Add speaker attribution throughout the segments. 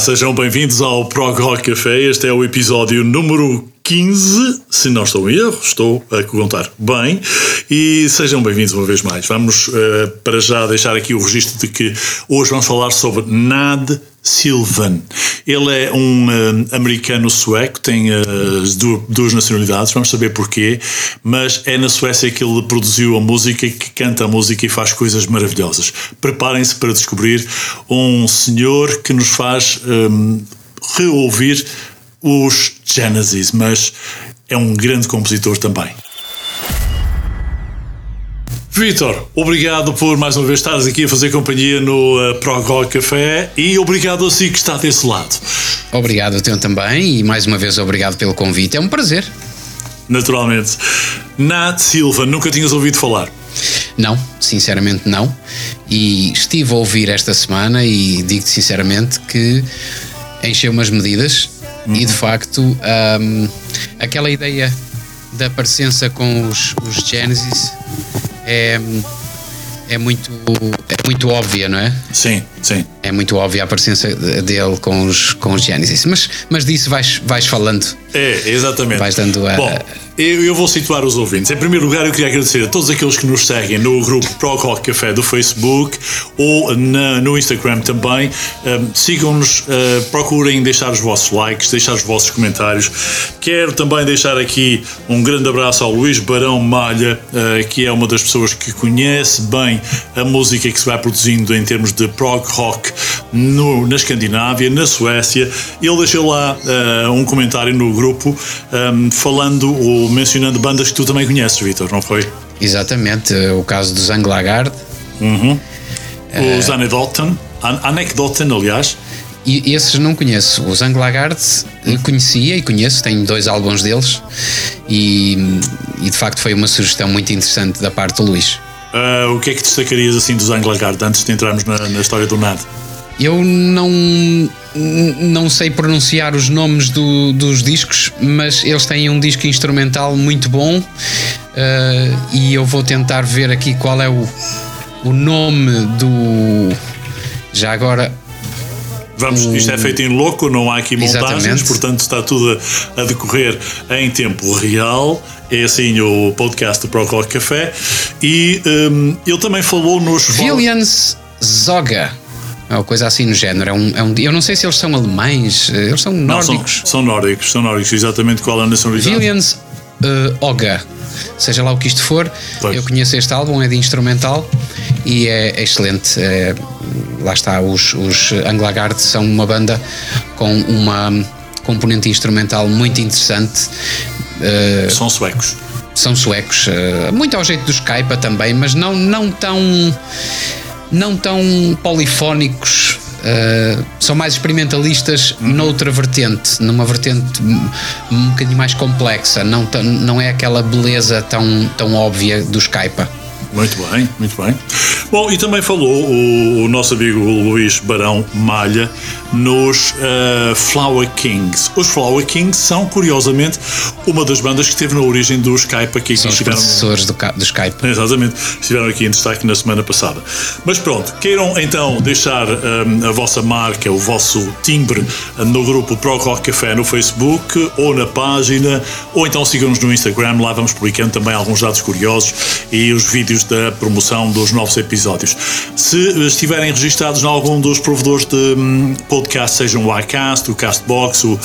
Speaker 1: Sejam bem-vindos ao Prog Rock Café. Este é o episódio número 15, se não estou em erro, estou a contar bem. E sejam bem-vindos uma vez mais. Vamos uh, para já deixar aqui o registro de que hoje vamos falar sobre Nad Sylvan. Ele é um uh, americano sueco, tem uh, duas nacionalidades, vamos saber porquê, mas é na Suécia que ele produziu a música, que canta a música e faz coisas maravilhosas. Preparem-se para descobrir um senhor que nos faz um, reouvir os Genesis, mas é um grande compositor também. Vitor, obrigado por mais uma vez estares aqui a fazer companhia no uh, Prog Café e obrigado a si que está desse lado.
Speaker 2: Obrigado a teu também e mais uma vez obrigado pelo convite, é um prazer.
Speaker 1: Naturalmente. Nat Silva, nunca tinhas ouvido falar?
Speaker 2: Não, sinceramente não. E estive a ouvir esta semana e digo-te sinceramente que encheu umas medidas uhum. e de facto um, aquela ideia da parecença com os, os Genesis é, é, muito, é muito óbvia, não é?
Speaker 1: Sim, sim.
Speaker 2: É muito óbvia a presença dele com os, com os Genesis. Mas, mas disso vais, vais falando.
Speaker 1: É, exatamente.
Speaker 2: Vais dando a.
Speaker 1: Bom, eu, eu, vou situar os ouvintes. Em primeiro lugar, eu queria agradecer a todos aqueles que nos seguem no grupo Pro Rock Café do Facebook ou na, no Instagram também. Um, Sigam-nos, uh, procurem deixar os vossos likes, deixar os vossos comentários. Quero também deixar aqui um grande abraço ao Luís Barão Malha, uh, que é uma das pessoas que conhece bem a música que se vai produzindo em termos de prog rock no, na Escandinávia, na Suécia. Ele deixou lá uh, um comentário no grupo um, falando ou mencionando bandas que tu também conheces, Vitor, não foi?
Speaker 2: Exatamente, o caso dos Anglagard.
Speaker 1: Uhum. Uh, Os Anecdoten, Anecdoten, aliás.
Speaker 2: E esses não conheço. Os Anglagard conhecia e conheço, tenho dois álbuns deles e, e, de facto foi uma sugestão muito interessante da parte do Luís.
Speaker 1: Uh, o que é que destacarias assim dos Anglagard antes de entrarmos na, na história do NAD?
Speaker 2: Eu não, não sei pronunciar os nomes do, dos discos, mas eles têm um disco instrumental muito bom uh, e eu vou tentar ver aqui qual é o, o nome do. Já agora.
Speaker 1: Vamos, isto é feito em louco, não há aqui montagens, Exatamente. portanto está tudo a, a, decorrer em tempo real. É assim o podcast do Proclock Café. E um, ele também falou nos.
Speaker 2: Williams Zoga é uma coisa assim no género. É um, é um, eu não sei se eles são alemães, eh, eles são nórdicos. Não,
Speaker 1: são, são, nórdicos, são nórdicos, exatamente qual é a nacionalidade?
Speaker 2: Williams uh, Oga, seja lá o que isto for. Pois. Eu conheço este álbum, é de instrumental e é, é excelente. É, lá está, os, os Anglagard são uma banda com uma componente instrumental muito interessante.
Speaker 1: Uh, são suecos.
Speaker 2: São suecos, uh, muito ao jeito dos Kaipa também, mas não, não tão não tão polifónicos. Uh, são mais experimentalistas uhum. noutra vertente, numa vertente um bocadinho mais complexa, não, não é aquela beleza tão, tão óbvia do Skype.
Speaker 1: Muito bem, muito bem. Bom, e também falou o, o nosso amigo Luís Barão Malha nos uh, Flower Kings. Os Flower Kings são, curiosamente, uma das bandas que esteve na origem do Skype aqui.
Speaker 2: São
Speaker 1: os
Speaker 2: professores do, do Skype.
Speaker 1: Exatamente, estiveram aqui em destaque na semana passada. Mas pronto, queiram então deixar um, a vossa marca, o vosso timbre no grupo Pro Rock Café no Facebook ou na página, ou então sigam-nos no Instagram, lá vamos publicando também alguns dados curiosos e os vídeos da promoção dos novos episódios. Se estiverem registados em algum dos provedores de um, podcast, sejam o iCast, o Castbox, o,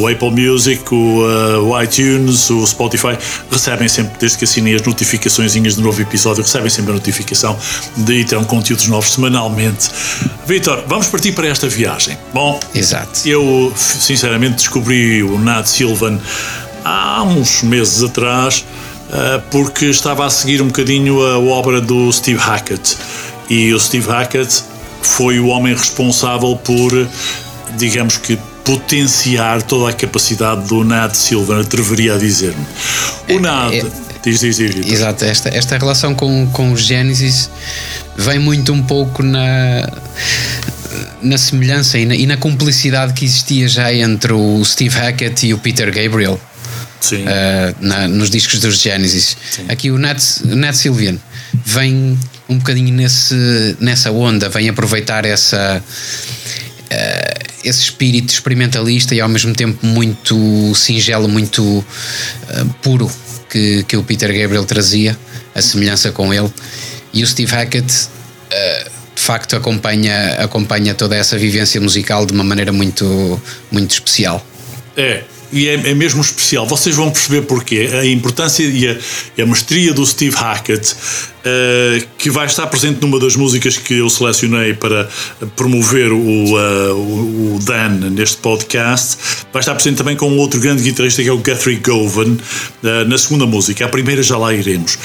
Speaker 1: o Apple Music, o, uh, o, iTunes, o Spotify, recebem sempre, desde que assinem as notificações de novo episódio, recebem sempre a notificação de terão conteúdos novos semanalmente. Vitor, vamos partir para esta viagem. Bom,
Speaker 2: Exato.
Speaker 1: eu sinceramente descobri o Nat Silvan há uns meses atrás porque estava a seguir um bocadinho a obra do Steve Hackett. E o Steve Hackett foi o homem responsável por, digamos que, potenciar toda a capacidade do Nad Silva, atreveria a dizer-me. O é, Nad. É, é, diz, diz, diz, diz.
Speaker 2: Exato, esta, esta relação com, com o Genesis vem muito um pouco na na semelhança e na, e na, cumplicidade que existia já entre o Steve Hackett e o Peter Gabriel
Speaker 1: uh,
Speaker 2: na, nos discos dos Genesis. Sim. Aqui o Nat, Nat Sylvian vem um bocadinho nesse, nessa onda, vem aproveitar essa esse espírito experimentalista e ao mesmo tempo muito singelo, muito uh, puro que, que o Peter Gabriel trazia, a semelhança com ele. E o Steve Hackett uh, de facto acompanha, acompanha toda essa vivência musical de uma maneira muito, muito especial.
Speaker 1: É, e é, é, mesmo especial. Vocês vão perceber porquê. A importância e a, e a mestria do Steve Hackett, uh, que vai estar presente numa das músicas que eu selecionei para promover o, uh, o, Dan neste podcast, vai estar presente também com outro grande guitarrista que é o Guthrie Govan, uh, na segunda música. A primeira já lá iremos.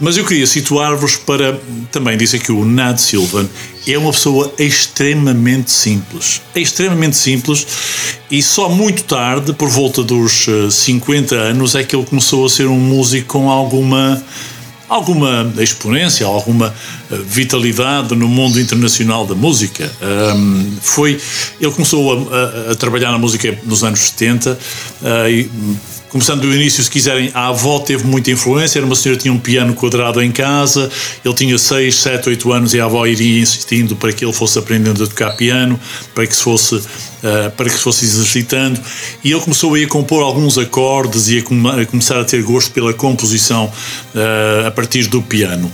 Speaker 1: Mas eu queria situar-vos para também dizer que o Nad Silvan é uma pessoa extremamente simples. É extremamente simples e só muito tarde, por volta dos 50 eh, anos, é que ele começou a ser um músico com alguma alguma exponência, alguma eh, vitalidade no mundo internacional da música. Um, foi, ele começou a, a, a, trabalhar na música nos anos 70 uh, eh, e começando do início, se quiserem, a avó teve muita influência. Era uma senhora que tinha um piano quadrado em casa, ele tinha 6, 7, 8 anos e a avó iria insistindo para que ele fosse aprendendo a tocar piano, para que se fosse, uh, para que se fosse exercitando. E ele começou a, compor alguns acordes e a, a começar a ter gosto pela composição uh, a partir do piano.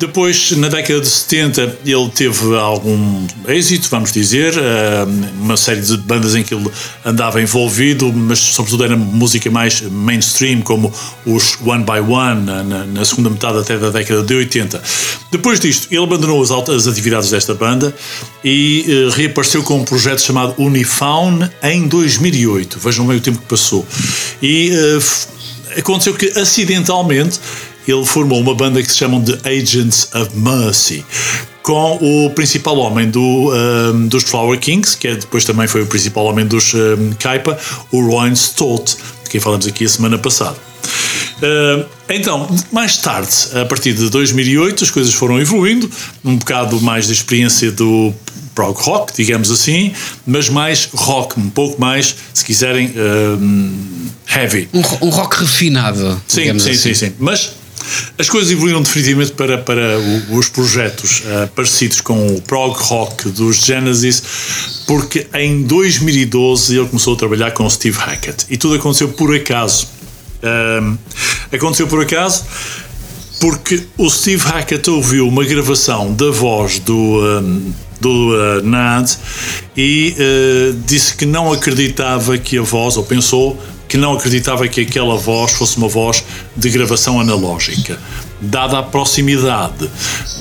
Speaker 1: Depois, na década de 70, ele teve algum êxito, vamos dizer, eh, uma série de bandas em que ele andava envolvido, mas sobretudo era música mais mainstream, como os One by One, na, segunda metade até da década de 80. Depois disto, ele abandonou as, atividades desta banda e reapareceu com um projeto chamado Unifaun em 2008. Vejam bem o tempo que passou. E uh, aconteceu que acidentalmente ele formou uma banda que se chamam The Agents of Mercy, com o principal homem do, um, dos Flower Kings, que é, depois também foi o principal homem dos um, Kaipa, o Ryan Stott, de quem falamos aqui a semana passada. Uh, então, mais tarde, a partir de 2008, as coisas foram evoluindo, um bocado mais da experiência do prog rock, digamos assim, mas mais rock, um pouco mais, se quiserem, heavy.
Speaker 2: Um, um, rock refinado.
Speaker 1: Sim, sim, assim. sim, sim. Mas as coisas evoluíram definitivamente para, para os projetos uh, parecidos com o prog rock dos Genesis, porque em 2012 ele começou a trabalhar com Steve Hackett e tudo aconteceu por acaso. Uh, aconteceu por acaso porque o Steve Hackett ouviu uma gravação da voz do, um, do uh, Nad e uh, disse que não acreditava que a voz, ou pensou que não acreditava que aquela voz fosse uma voz de gravação analógica. Dada a proximidade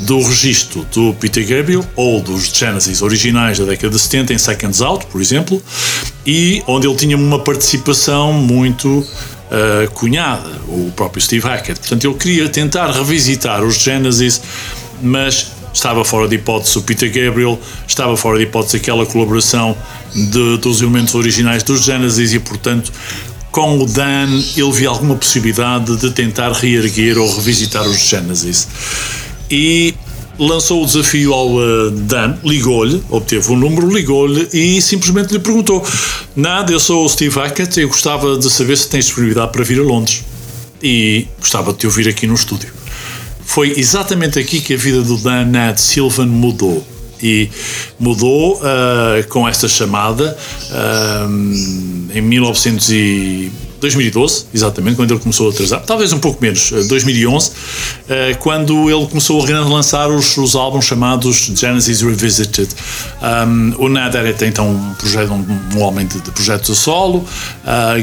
Speaker 1: do registro do Peter Gabriel ou dos Genesis originais da década de 70 em Seconds Out, por exemplo, e onde ele tinha uma participação muito uh, cunhada, o próprio Steve Hackett. Portanto, ele queria tentar revisitar os Genesis, mas estava fora de hipótese o Peter Gabriel, estava fora de hipótese aquela colaboração de, dos elementos originais dos Genesis e, portanto, com o Dan ele via alguma possibilidade de tentar reerguer ou revisitar os Genesis. E lançou o desafio ao uh, Dan, ligou-lhe, obteve o um número, ligou-lhe e simplesmente lhe perguntou: Nada, eu sou o Steve Hackett e gostava de saber se tens disponibilidade para vir a Londres. E gostava de te ouvir aqui no estúdio. Foi exatamente aqui que a vida do Dan Nad Silvan mudou. E mudou uh, com esta chamada uh, em 1900 e 2012, exatamente, quando ele começou a atrasar, talvez um pouco menos, 2011, uh, quando ele começou a relançar os, os álbuns chamados Genesis Revisited. Um, o Ned era então um, projeto, um, um homem de, de, projetos a solo, uh,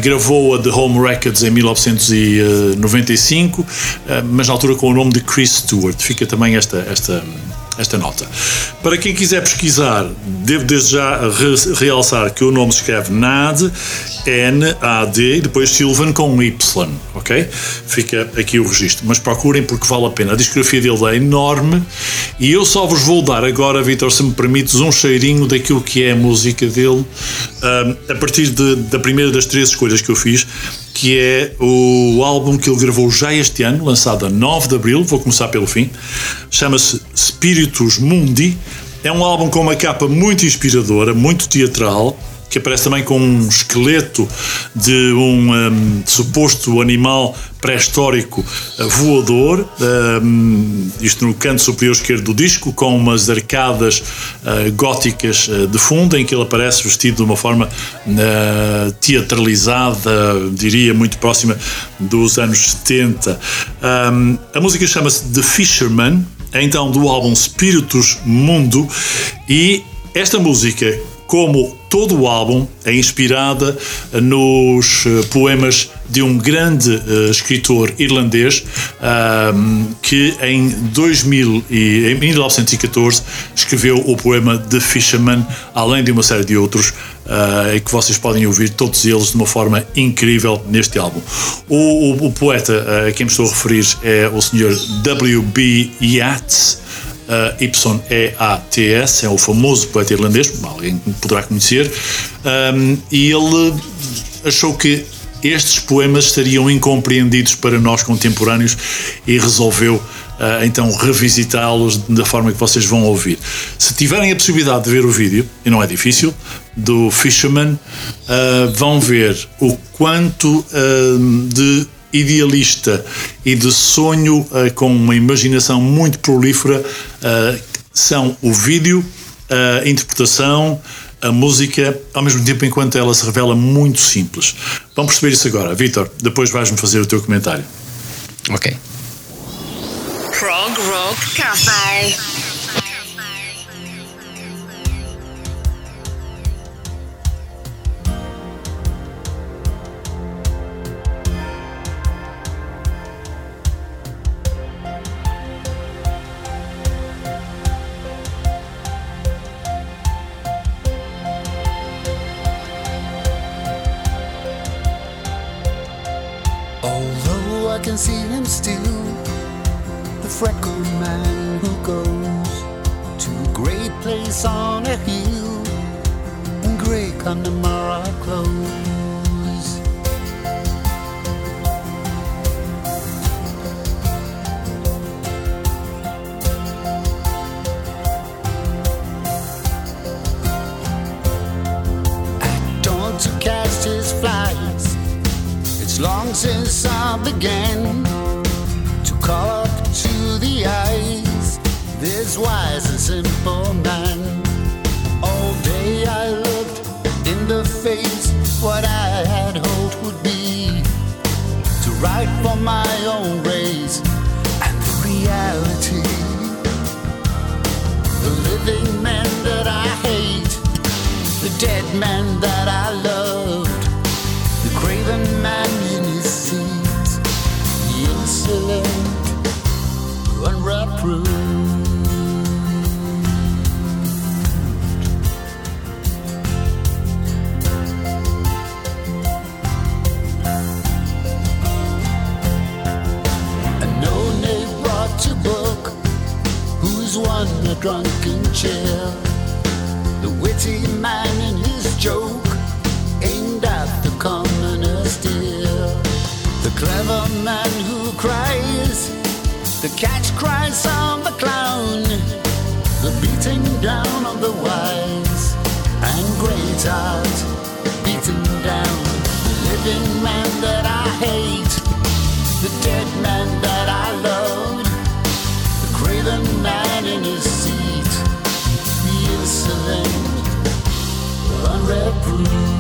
Speaker 1: gravou a The Home Records em 1995, uh, mas na altura com o nome de Chris Stewart. Fica também esta, esta esta nota. Para quem quiser pesquisar, devo desde já re realçar que o nome se escreve NAD, N-A-D, e depois Silvan com um Y, ok? Fica aqui o registro. Mas procurem porque vale a pena. A discografia dele é enorme e eu só vos vou dar agora, Vitor, se me permites, um cheirinho daquilo que é a música dele, um, a partir de, da primeira das três escolhas que eu fiz que é o álbum que ele gravou já este ano, lançado a 9 de Abril, vou começar pelo fim, chama-se Spiritus Mundi, é um álbum com uma capa muito inspiradora, muito teatral, que aparece também com um esqueleto de um, um suposto animal pré-histórico uh, voador, um, isto no canto superior esquerdo do disco, com umas arcadas uh, góticas uh, de fundo, em que ele aparece vestido de uma forma teatralizada, diria muito próxima dos anos 70. Um, a música chama-se The Fisherman, é então do álbum Spiritus Mundo, e esta música como todo o álbum é inspirada nos eh, poemas de um grande uh, escritor irlandês uh, que em 2000 e, em 1914 escreveu o poema The Fisherman, além de uma série de outros uh, que vocês podem ouvir todos eles de uma forma incrível neste álbum. O, o, o poeta a quem me estou a referir é o Sr. W.B. Yeats uh, Y-E-A-T-S, é o famoso poeta irlandês, alguém poderá conhecer, um, e ele achou que estes poemas estariam incompreendidos para nós contemporâneos e resolveu uh, então revisitá-los da forma que vocês vão ouvir. Se tiverem a possibilidade de ver o vídeo, e não é difícil, do Fisherman, uh, vão ver o quanto uh, de idealista e de sonho uh, com uma imaginação muito prolífera uh, são o vídeo, a interpretação, a música, ao mesmo tempo enquanto ela se revela muito simples. Vamos perceber isso agora. Vitor, depois vais-me fazer o teu comentário.
Speaker 3: Ok. Prog Rock Café. Can see him still. The freckled man who goes to a great place on a hill in grey Connemara clothes. It's long since I began to call up to the eyes this wise and simple man. All day I looked in the face what I had hoped would be to write for my own race and the reality. The living man that I hate, the dead man that I love drunken chair, the witty man catch cries of the clown, the beating down of the wise. And great art, beaten down. The living man that I hate, the dead man that I loved, the craven man in his seat, the insolent, unreproved.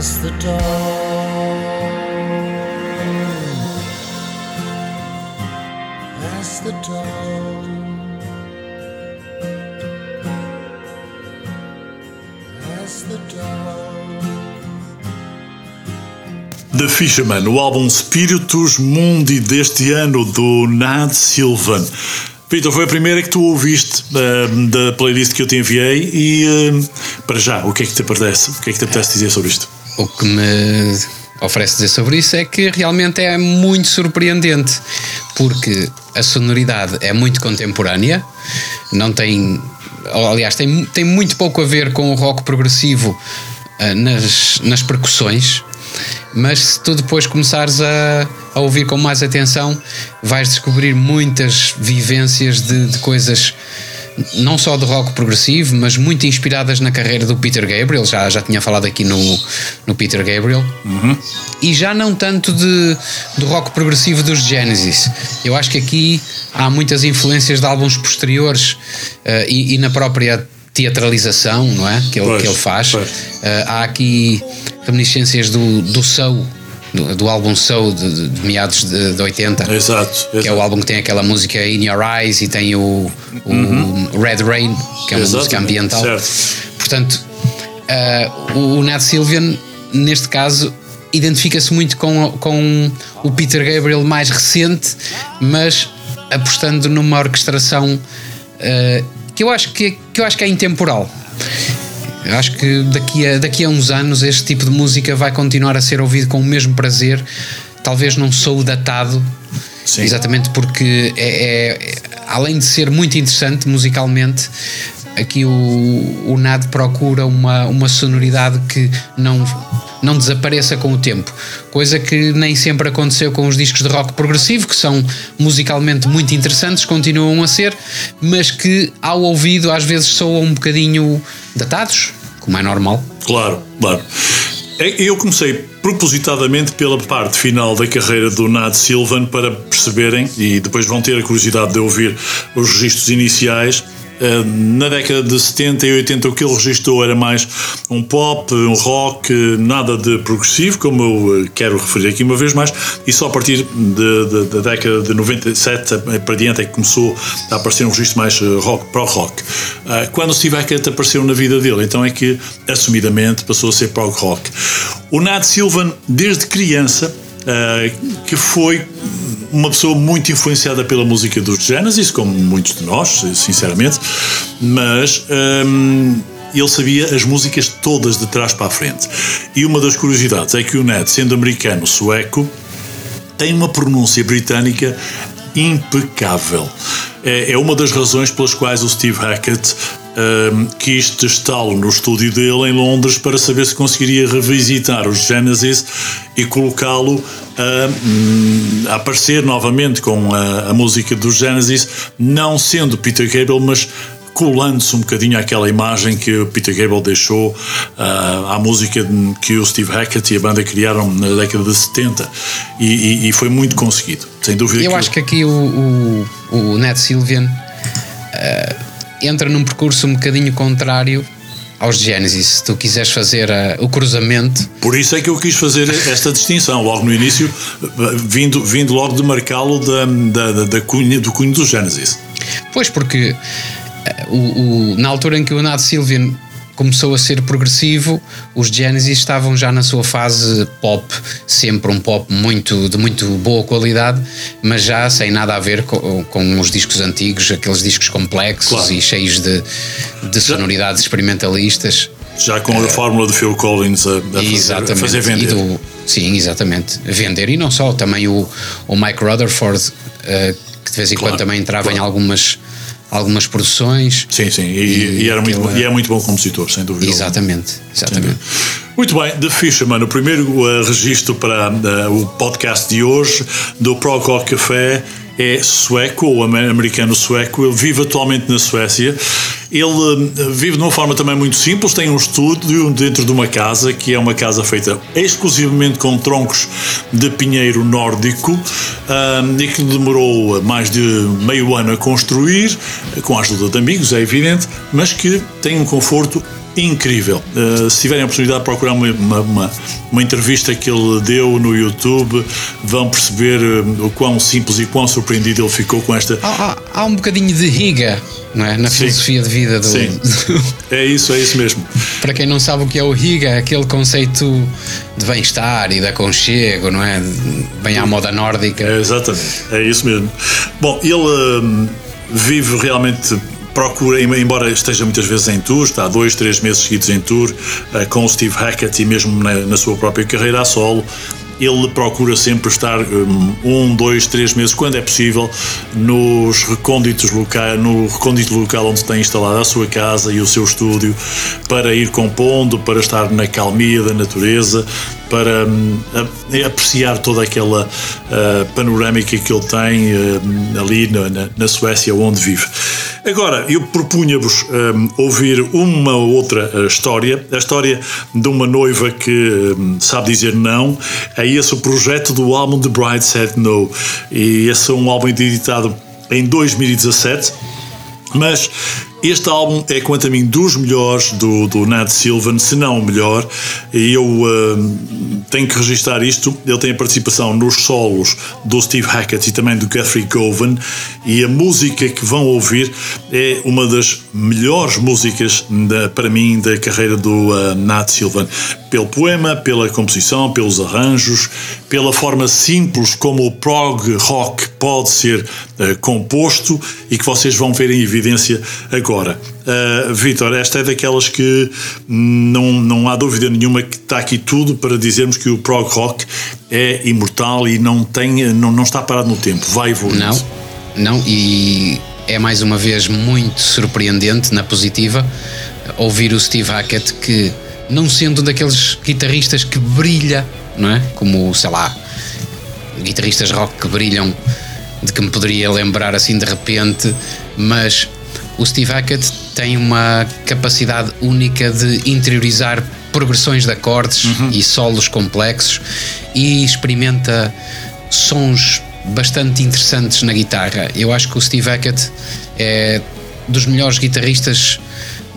Speaker 3: As the dawn. the dawn. As the dawn.
Speaker 1: The Fisherman, o álbum Spiritus Mundi deste ano do Nad Silvan. Vitor, foi a primeira que tu ouviste uh, da playlist que eu te enviei e uh, para já, o que é que te apetece? O que é que te apetece dizer sobre isto?
Speaker 2: O que me oferece dizer sobre isso é que realmente é muito surpreendente, porque a sonoridade é muito contemporânea, não tem. Aliás, tem, tem muito pouco a ver com o rock progressivo uh, nas, nas percussões, mas se tu depois começares a, a ouvir com mais atenção, vais descobrir muitas vivências de, de coisas não só de rock progressivo, mas muito inspiradas na carreira do Peter Gabriel. Já, já tinha falado aqui no, no Peter Gabriel.
Speaker 1: Uhum.
Speaker 2: E já não tanto de, do rock progressivo dos Genesis. Eu acho que aqui há muitas influências de álbuns posteriores uh, e, e, na própria teatralização não é? que, ele, pois, que ele faz. Uh, há aqui reminiscências do, do Soul do, do álbum Soul de, de meados de, de 80.
Speaker 1: Exato, exato,
Speaker 2: Que é o álbum que tem aquela música In Your Eyes e tem o, o uhum. Red Rain, que é uma música ambiental.
Speaker 1: Certo.
Speaker 2: Portanto, uh, o Nat Sylvian, neste caso, identifica-se muito com, com o Peter Gabriel mais recente, mas apostando numa orquestração uh, que, eu acho que, que eu acho que é intemporal. Eu acho que daqui a, daqui a uns anos este tipo de música vai continuar a ser ouvido com o mesmo prazer. Talvez não sou datado, Sim. exatamente porque é, é, além de ser muito interessante musicalmente, aqui o, o NAD procura uma, uma sonoridade que não, não desapareça com o tempo, coisa que nem sempre aconteceu com os discos de rock progressivo, que são musicalmente muito interessantes, continuam a ser, mas que ao ouvido às vezes soam um bocadinho datados, como é normal.
Speaker 1: Claro, claro. É, eu comecei propositadamente pela parte final da carreira do Nad Silvan para perceberem, e depois vão ter a curiosidade de ouvir os registros iniciais na década de 70 e 80 o que ele registrou era mais um pop, um rock, nada de progressivo, como eu eh, quero referir aqui uma vez mais, e só a partir da década de 97 para diante é que começou a aparecer um registro mais eh, rock, pro-rock. Quando o Steve Hackett apareceu na vida dele, então é que assumidamente passou a ser prog-rock. O Nat Silvan, desde criança, que foi uma pessoa muito influenciada pela música dos Genesis, como muitos de nós, sinceramente, mas hum, ele sabia as músicas todas de trás para a frente. E uma das curiosidades é que o Ned, sendo americano sueco, tem uma pronúncia britânica impecável. É, é uma das razões pelas quais o Steve Hackett um, quis testá-lo no estúdio dele em Londres para saber se conseguiria revisitar os Genesis e colocá-lo a, a, aparecer novamente com a, a música dos Genesis, não sendo Peter Gabriel, mas colando-se um bocadinho àquela imagem que o Peter Gabriel deixou uh, à música que o Steve Hackett e a banda criaram na década de 70 e, e, e foi muito conseguido, sem dúvida.
Speaker 2: Eu que acho que aqui o, o, o Ned Sylvian uh, entra num percurso um bocadinho contrário aos Genesis, se tu quiseres fazer a, o cruzamento.
Speaker 1: Por isso é que eu quis fazer esta distinção, logo no início, vindo, vindo logo de marcá-lo da, da, da cunha, do cunho dos Genesis.
Speaker 2: Pois, porque eh, o, o, na altura em que o Nat Sylvian começou a ser progressivo, os Genesis estavam já na sua fase pop, sempre um pop muito, de muito boa qualidade, mas já sem nada a ver com, com os discos antigos, aqueles discos complexos claro. e cheios de, de sonoridades experimentalistas.
Speaker 1: Já com a fórmula de Phil Collins a, a fazer, a fazer vender. Do,
Speaker 2: sim, exatamente. Vender e não só, também o, o Mike Rutherford, uh, que de vez em claro, quando também entrava claro. em algumas algumas produções.
Speaker 1: Sim, sim, e, e, e era muito, e é muito bom compositor, sem dúvida.
Speaker 2: Exatamente, exatamente.
Speaker 1: Muito bem, The Fisherman, o primeiro uh, registro para uh, o podcast de hoje do Pro Café é sueco, ou americano sueco, ele vive atualmente na Suécia. Ele eh, vive de uma forma também muito simples, tem um estúdio dentro de uma casa, que é uma casa feita exclusivamente com troncos de pinheiro nórdico, um, e que demorou mais de meio ano a construir, com a ajuda de amigos, é evidente, mas que tem um conforto incrível. Uh, se tiverem a oportunidade de procurar uma, uma, uma, entrevista que ele deu no YouTube, vão perceber uh, o quão simples e quão surpreendido ele ficou com esta.
Speaker 2: Há, há, há um bocadinho de riga, não é? Na Sim. filosofia de vida do.
Speaker 1: Sim. é isso, é isso mesmo.
Speaker 2: Para quem não sabe o que é o riga, aquele conceito de bem-estar e de aconchego, não é? Bem à moda nórdica.
Speaker 1: É, exatamente, é isso mesmo. Bom, ele uh, vive realmente procura, embora esteja muitas vezes em tour, está dois, três meses seguidos em tour, uh, com o Steve Hackett e mesmo na, na, sua própria carreira a solo, ele procura sempre estar um, um, dois, três meses, quando é possível, nos recônditos locais, no recôndito local onde tem instalado a sua casa e o seu estúdio, para ir compondo, para estar na calmia da natureza, para um, apreciar toda aquela uh, panorâmica que ele tem uh, ali na, na, Suécia onde vive. Agora, eu propunha-vos um, ouvir uma outra uh, história, a história de uma noiva que um, sabe dizer não. É esse o projeto do álbum The Bride Said No. E esse é um álbum editado em 2017. Mas este álbum é, quanto a mim, dos melhores do, do Nat Sylvan, se não o melhor, e eu uh, tenho que registrar isto. Ele tem a participação nos solos do Steve Hackett e também do Guthrie Govan, e a música que vão ouvir é uma das melhores músicas da, para mim da carreira do uh, Nat Sylvan. Pelo poema, pela composição, pelos arranjos, pela forma simples como o prog rock pode ser uh, composto e que vocês vão ver em evidência agora. Uh, Vitor, esta é daquelas que não, não há dúvida nenhuma que está aqui tudo para dizermos que o prog rock é imortal e não, tem, não, não está parado no tempo, vai evoluir.
Speaker 2: Não, não, e é mais uma vez muito surpreendente na positiva ouvir o Steve Hackett que, não sendo daqueles guitarristas que brilha, não é? Como, sei lá, guitarristas rock que brilham, de que me poderia lembrar assim de repente, mas o Steve Hackett tem uma capacidade única de interiorizar progressões de acordes uhum. e solos complexos e experimenta sons bastante interessantes na guitarra. Eu acho que o Steve Hackett é dos melhores guitarristas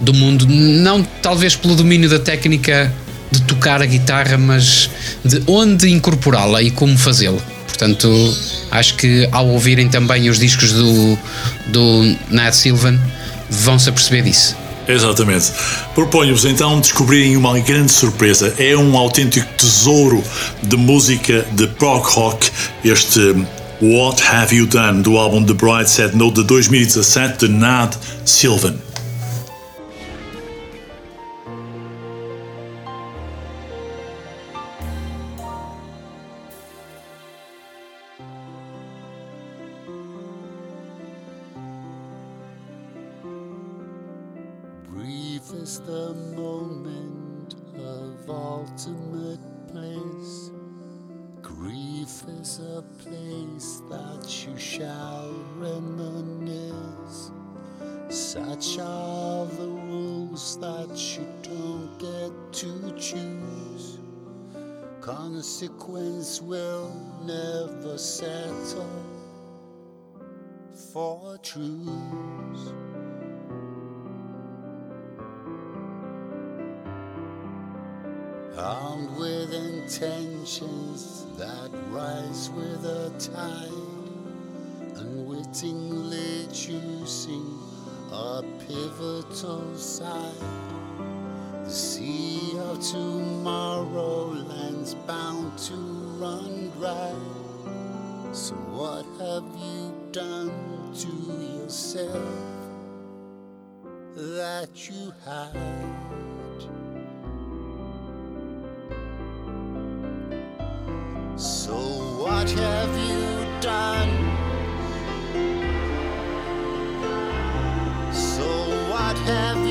Speaker 2: do mundo, não talvez pelo domínio da técnica de tocar a guitarra, mas de onde incorporá-la e como fazê-lo. Portanto, acho que ao ouvirem também os discos do, do Nat Sylvan, vão-se aperceber disso.
Speaker 1: Exatamente. Proponho-vos então descobrirem uma grande surpresa. É um autêntico tesouro de música de prog rock, este What Have You Done, do álbum The Bride Said No de 2017 de Nad Sylvan. truths. Armed with intentions that rise with the tide, unwittingly choosing a pivotal side.
Speaker 3: The sea of tomorrow lands bound to run dry. So what have you done? to yourself that you had. So, what have you done? So, what have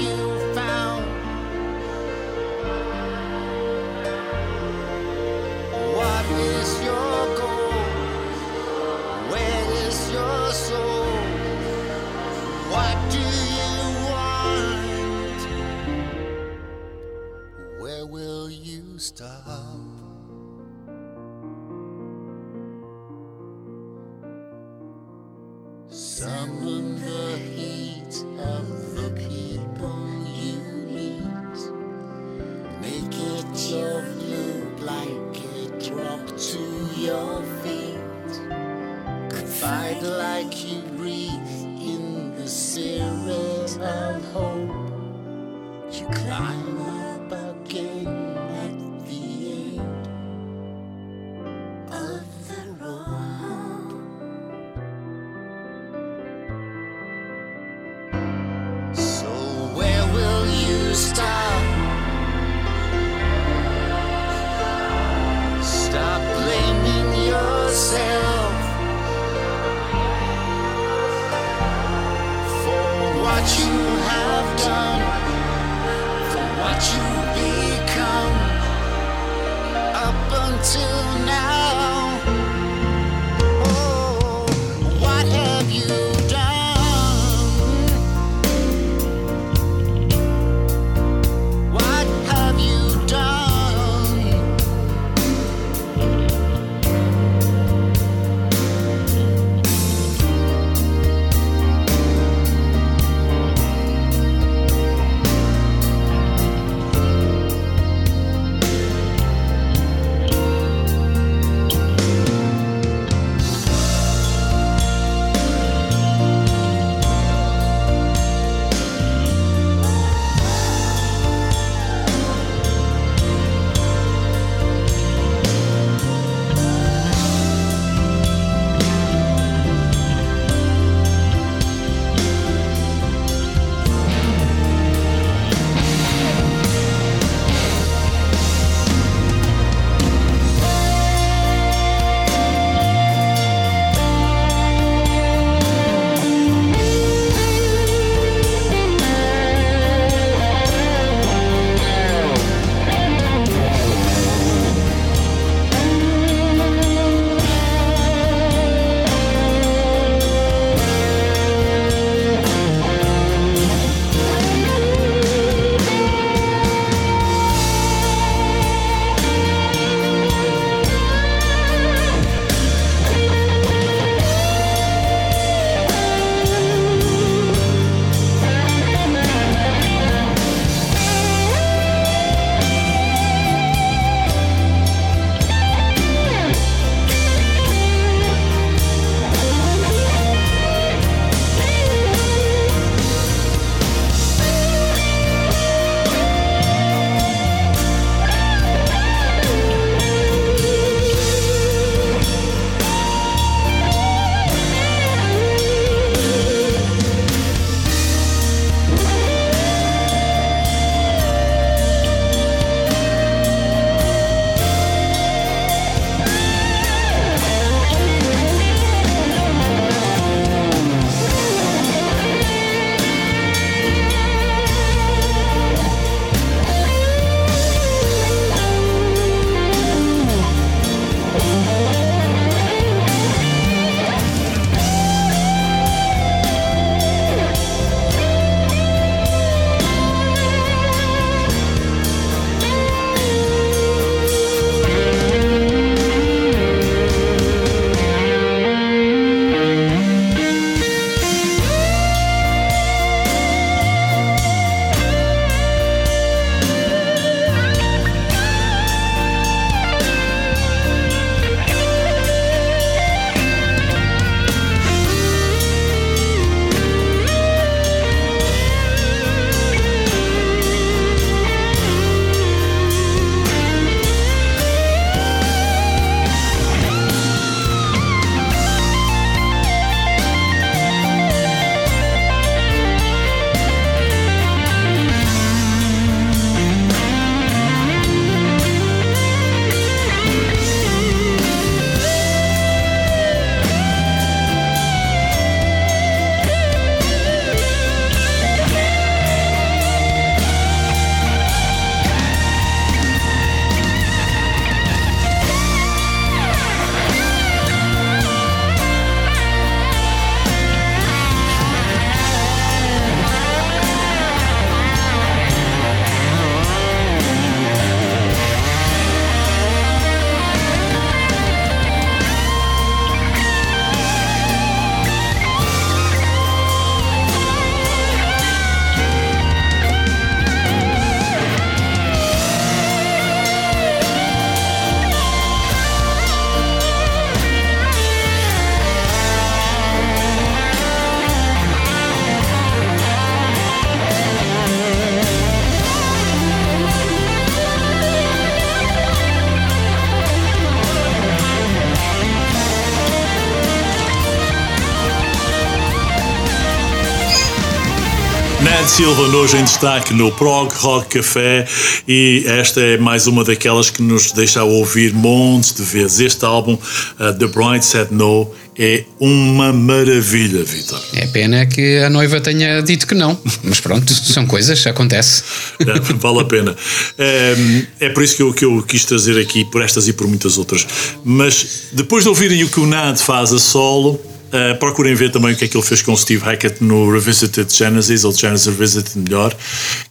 Speaker 1: Ned Silva hoje em destaque no Prog Rock Café e esta é mais uma daquelas que nos deixa ouvir montes de vezes. Este álbum, uh, The Bride Said No, é uma maravilha, Vitor.
Speaker 2: É pena que a noiva tenha dito que não, mas pronto, são coisas, acontece.
Speaker 1: É, vale a pena. É, é por isso que eu, que eu quis trazer aqui, por estas e por muitas outras. Mas depois de ouvirem o que o Nad faz a solo, Uh, procurem ver também o que é que ele fez com o Steve Hackett no Revisited Genesis, ou Genesis Revisited melhor.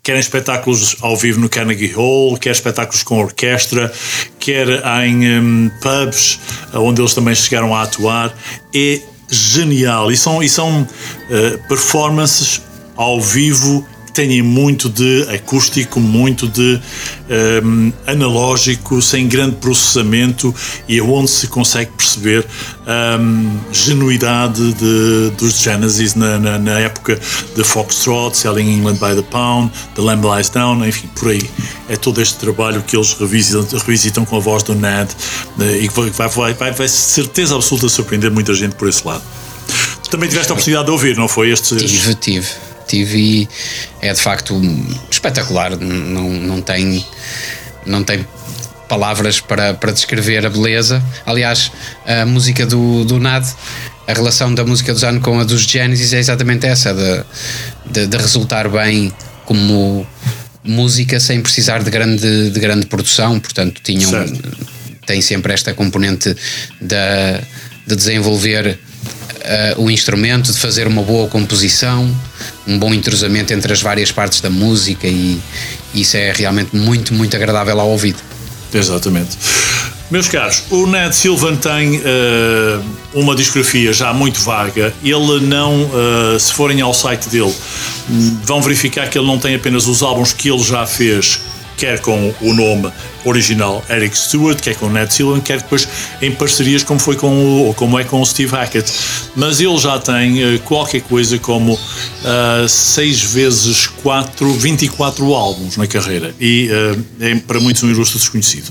Speaker 1: Querem espetáculos ao vivo no Carnegie Hall, quer espetáculos com orquestra, quer em um, pubs, onde eles também chegaram a atuar. É genial e são, e são uh, performances ao vivo têm muito de acústico, muito de um, analógico, sem grande processamento e é onde se consegue perceber um, genuidade de, dos Genesis na, na, na, época de Foxtrot, Selling England by the Pound, The Lamb Lies Down, enfim, por aí. É todo este trabalho que eles revisitam, revisitam com a voz do Ned né, e que vai, vai, vai, vai certeza absoluta surpreender muita gente por esse lado. Também tiveste a oportunidade de ouvir, não foi? Estes,
Speaker 2: tive, tive e é de facto espetacular. Não, não tem. Não tem palavras para, para descrever a beleza. Aliás, a música do, do NAD, a relação da música do Zano com a dos Genesis é exatamente essa, de, de, de, resultar bem como música sem precisar de grande, de grande produção, portanto tinham, tem sempre esta componente de, de desenvolver uh, o instrumento, de fazer uma boa composição, um bom entrosamento entre as várias partes da música e isso é realmente muito, muito agradável ao ouvido.
Speaker 1: Exatamente. Meus caros, o Ned Silvan tem uh, uma discografia já muito vaga. Ele não, uh, se forem ao site dele, vão verificar que ele não tem apenas os álbuns que ele já fez quer com o nome original Eric Stewart, quer com Ned Silvan, quer depois em parcerias como foi com o, ou como é com o Steve Hackett. Mas ele já tem uh, qualquer coisa como uh, 6 vezes 4, 24 álbuns na carreira e uh, é para muitos um ilustre desconhecido.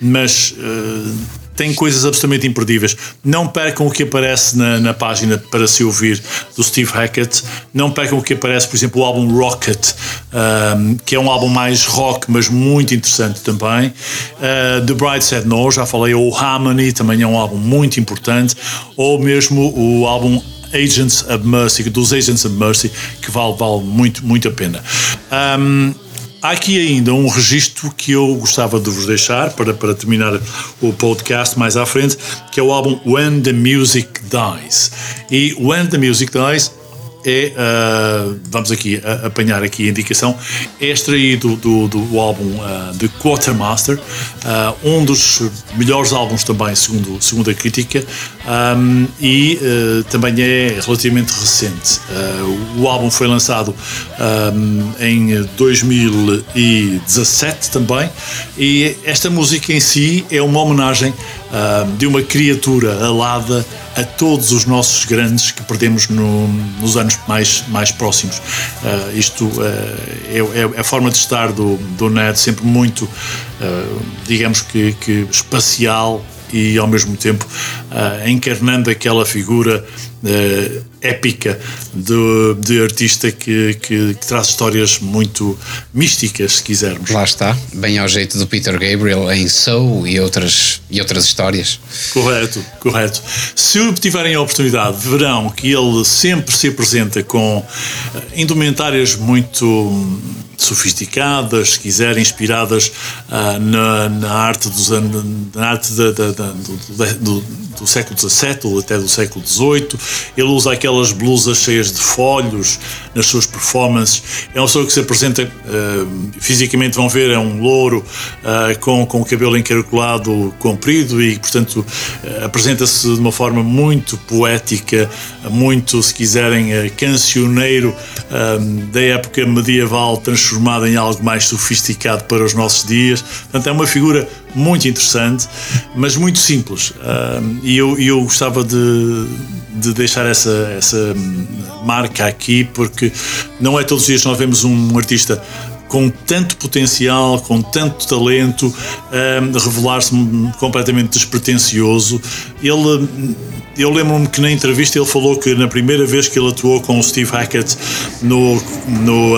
Speaker 1: Mas tem coisas absolutamente imperdíveis. Não percam o que aparece na, na, página para se ouvir do Steve Hackett. Não percam o que aparece, por exemplo, o álbum Rocket, um, que é um álbum mais rock, mas muito interessante também. Uh, The Bride Said No, já falei, ou Harmony, também é um álbum muito importante. Ou mesmo o álbum Agents of Mercy, dos Agents of Mercy, que vale, vale muito, muito a pena. Um, Há aqui ainda um registro que eu gostava de vos deixar para, para terminar o podcast mais à frente, que é o álbum When the Music Dies. E When the Music Dies é, uh, vamos aqui uh, apanhar aqui a indicação, é extraído do, do, do álbum uh, The Quartermaster, um dos melhores álbuns também, segundo, segundo a crítica, um, e também é relativamente recente. o álbum foi lançado um, em 2017 também, e esta música em si é uma homenagem de uma criatura alada a todos os nossos grandes que perdemos no, nos anos mais, mais próximos. Uh, isto uh, é, é, a forma de estar do, do Ned sempre muito, uh, digamos que, que espacial e ao mesmo tempo encarnando aquela figura uh, épica de, de artista que, que, que, traz histórias muito místicas, se quisermos.
Speaker 2: Lá está, bem ao jeito do Peter Gabriel em Soul e outras, e outras histórias.
Speaker 1: Correto, correto. Se tiverem a oportunidade, verão que ele sempre se apresenta com eh, indumentárias muito sofisticadas, se quiser, inspiradas uh, na, na, arte, dos, na arte da, da, da, do, do, do século XVII ou até do século XVIII. Ele usa aquelas blusas cheias de folhos nas suas performances. É uma pessoa que se apresenta uh, fisicamente, vão ver, é um louro uh, com, com o cabelo encaracolado comprido e, portanto, uh, apresenta-se de uma forma muito poética, muito, se quiserem, cancioneiro da época medieval, transformada em algo mais sofisticado para os nossos dias. Portanto, é uma figura muito interessante, mas muito simples. e eu, eu gostava de, de deixar essa, essa marca aqui, porque não é todos os dias que nós vemos um artista com tanto potencial, com tanto talento, revelar-se completamente despretensioso. Ele,
Speaker 3: eu lembro-me que na entrevista ele falou que na primeira vez que ele atuou com o Steve Hackett no, no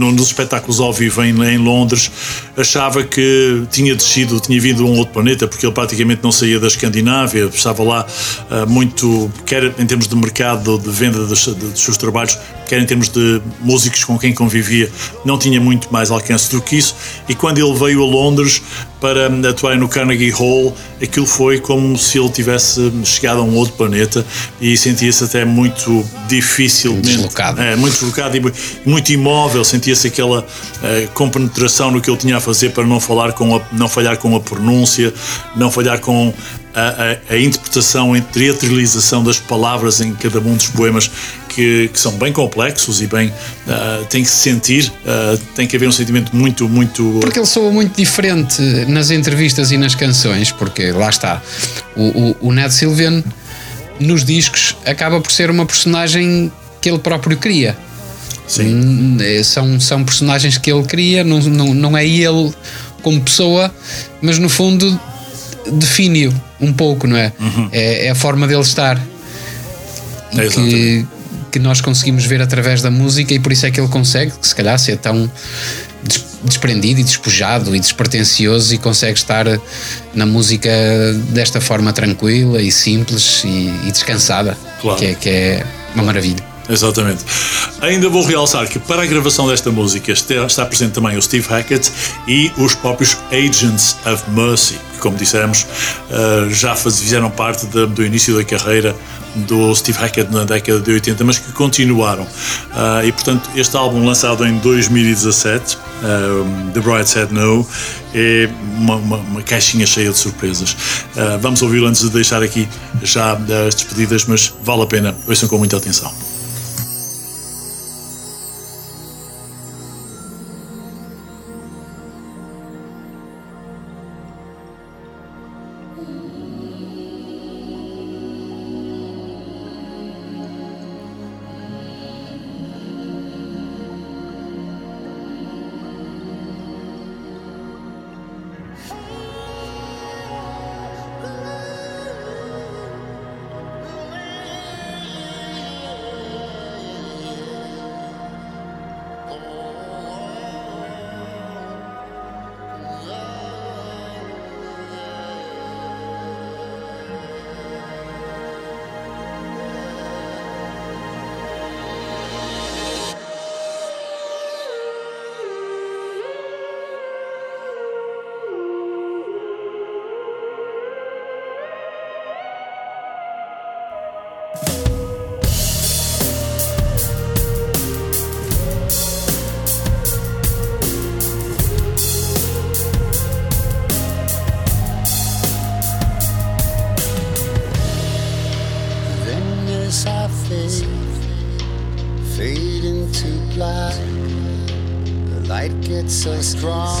Speaker 3: nos espetáculos ao vivo em, em, Londres, achava que tinha descido, tinha vindo de um outro planeta, porque ele praticamente não saía da Escandinávia, estava lá uh, muito, quer em termos de mercado, de venda dos, dos, seus trabalhos, quer em termos de músicos com quem convivia, não tinha muito mais alcance do que isso. E quando ele veio a Londres para atuar no Carnegie Hall, aquilo foi como se ele tivesse chegado a um outro planeta e sentia-se até muito difícil,
Speaker 2: deslocado.
Speaker 3: É, muito deslocado e muito imóvel, sentia-se aquela uh, compenetração no que ele tinha a fazer para não falar com a, não falhar com a pronúncia, não falhar com a, a, a, interpretação e teatralização das palavras em cada um dos poemas que, que são bem complexos e bem uh, tem que se sentir, uh, tem que haver um sentimento muito, muito.
Speaker 2: Porque ele soa muito diferente nas entrevistas e nas canções, porque lá está, o, o, o Ned Sylvian nos discos acaba por ser uma personagem que ele próprio cria.
Speaker 3: Sim.
Speaker 2: Hum, é, são, são personagens que ele cria, não, não, não é ele como pessoa, mas no fundo define-o um pouco, não é?
Speaker 3: Uhum.
Speaker 2: é? É, a forma dele estar.
Speaker 3: É
Speaker 2: que, que nós conseguimos ver através da música e por isso é que ele consegue, se calhar, ser tão desprendido e despojado e despretensioso e consegue estar na música desta forma tranquila e simples e, e descansada,
Speaker 3: claro.
Speaker 2: que, é, que é uma maravilha.
Speaker 3: Exatamente. Ainda vou realçar que para a gravação desta música está presente também o Steve Hackett e os próprios Agents of Mercy, que, como dissemos, eh, já fizeram parte do início da carreira do Steve Hackett na década de 80, mas que continuaram. Uh, e portanto, este álbum lançado em 2017, uh, The Bride Said No, é uma, uma, uma caixinha cheia de surpresas. Vamos ouvi-lo antes de deixar aqui já as despedidas, mas vale a pena, ouçam com muita atenção. strong.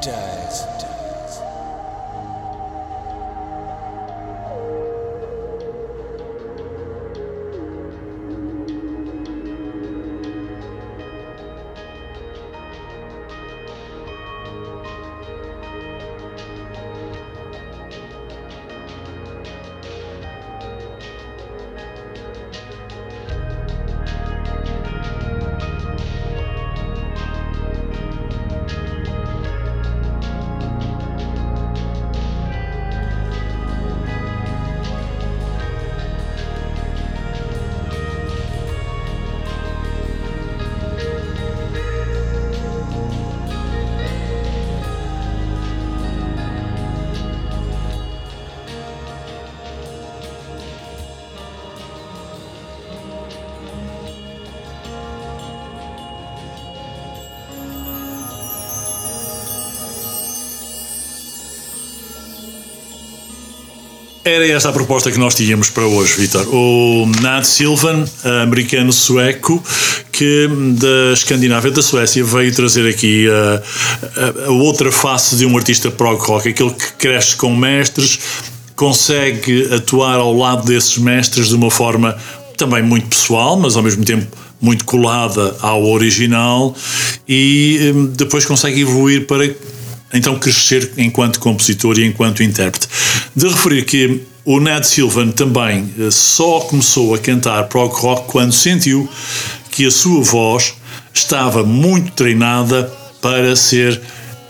Speaker 3: Dies.
Speaker 1: Era essa a proposta que nós tínhamos para hoje, Vitor. O Nad Silvan, americano-sueco, que da Escandinávia, da Suécia, veio trazer aqui a, a- a outra face de um artista prog rock, aquele que cresce com mestres, consegue atuar ao lado desses mestres de uma forma também muito pessoal, mas ao mesmo tempo muito colada ao original e hum, depois consegue evoluir para então crescer enquanto compositor e enquanto intérprete. De referir que o Ned Silvan também eh, só começou a cantar prog rock quando sentiu que a sua voz estava muito treinada para ser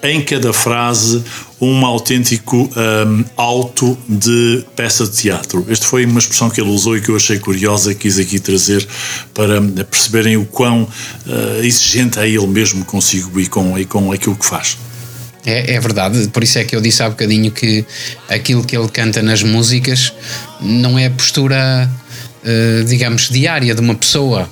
Speaker 1: em cada frase um autêntico hum, alto de peça de teatro. Esta foi uma expressão que ele usou e que eu achei curiosa, quis aqui trazer para perceberem o quão eh, exigente é ele mesmo consigo e com, e com aquilo que faz.
Speaker 2: É, é verdade, por isso é que eu disse há bocadinho que aquilo que ele canta nas músicas não é a postura, eh, digamos, diária de uma pessoa.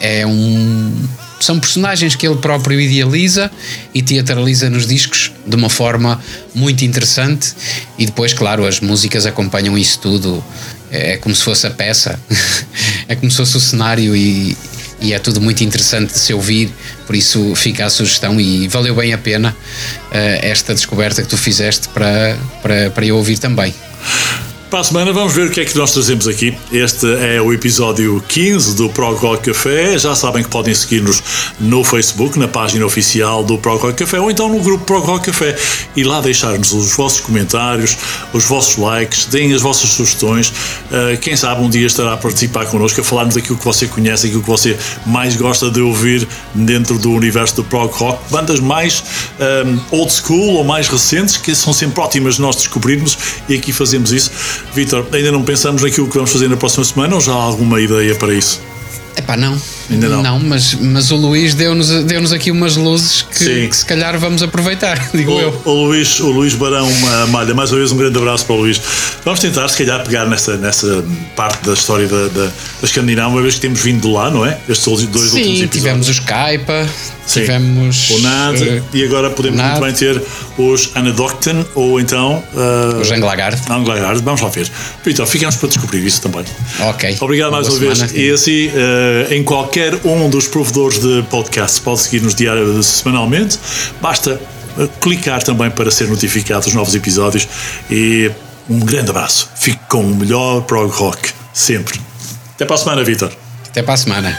Speaker 2: É um. São personagens que ele próprio idealiza e teatraliza nos discos de uma forma muito interessante. E depois, claro, as músicas acompanham isso tudo. É como se fosse a peça, é como se fosse o cenário e, e é tudo muito interessante de se ouvir, por isso fica a sugestão e valeu bem a pena eh, esta descoberta que tu fizeste para, para, para eu ouvir também.
Speaker 1: Para a semana vamos ver o que é que nós trazemos aqui. Este é o episódio 15 do Prog Rock Café. Já sabem que podem seguir-nos no Facebook, na página oficial do Prog Rock Café ou então no grupo Prog Rock Café e lá deixar-nos os vossos comentários, os vossos likes, deem as vossas sugestões. Uh, quem sabe um dia estará a participar connosco, a falarmos daquilo que você conhece, aquilo que você mais gosta de ouvir dentro do universo do Prog Rock. Bandas mais um, old school ou mais recentes que são sempre ótimas de nós descobrirmos e aqui fazemos isso. Vitor, ainda não pensamos naquilo que vamos fazer na próxima semana ou já há alguma ideia para isso?
Speaker 2: Epá, não.
Speaker 1: Ainda não.
Speaker 2: mas, mas o Luís deu-nos deu aqui umas luzes que, que se calhar vamos aproveitar, digo eu.
Speaker 1: O, o Luís, o Luís Barão uh, Malha, mais uma vez um grande abraço para o Luís. Vamos tentar, se calhar, pegar nessa, nessa parte da história da, da, da Escandinávia, uma vez que temos vindo de lá, não é? Estes dois últimos
Speaker 2: Sim,
Speaker 1: episódios.
Speaker 2: tivemos os Caipa,
Speaker 1: Sim.
Speaker 2: tivemos
Speaker 1: o NAD
Speaker 2: eh,
Speaker 1: e agora podemos muito bem ter os Anadocton ou então uh,
Speaker 2: os Anglagard.
Speaker 1: Anglagard. Vamos lá ver. Vitor, ficamos para descobrir isso também.
Speaker 2: Ok.
Speaker 1: Obrigado mais
Speaker 2: Boa
Speaker 1: uma vez. E assim, eh, em qualquer um dos provedores de podcast, pode seguir-nos diário, semanalmente. Basta clicar também para ser notificado dos novos episódios. E um grande abraço. Fique com o melhor prog rock, sempre. Até para a semana, Vitor.
Speaker 4: Até para a semana.